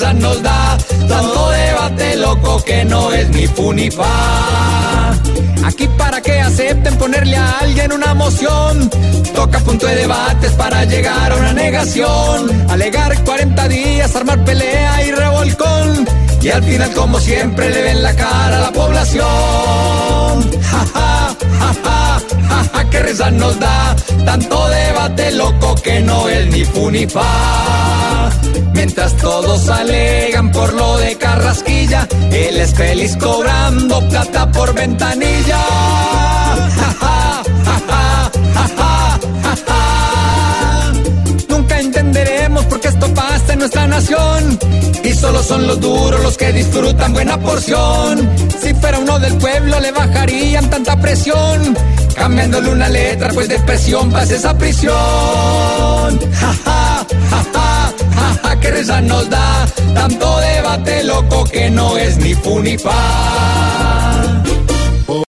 risa nos da. Tanto debate loco que no es ni fu ni fa. Aquí para que acepten ponerle a alguien una moción. Toca punto de debates para llegar a una negación. Alegar 40 días, armar pelea y revolcón. Y al final, como siempre, le ven la cara a la población. Ja, ja, ja, ja, ja, que risa nos da. Tanto debate loco que no es ni fu ni. Mientras todos alegan por lo de Carrasquilla, él es feliz cobrando plata por ventanilla. Ja. Nunca entenderemos por qué esto pasa en nuestra nación. Y solo son los duros los que disfrutan buena porción. Si fuera uno del pueblo le bajarían tanta presión. Cambiándole una letra, pues de presión pasa esa prisión. Tanto debate loco que no es ni fu ni fa.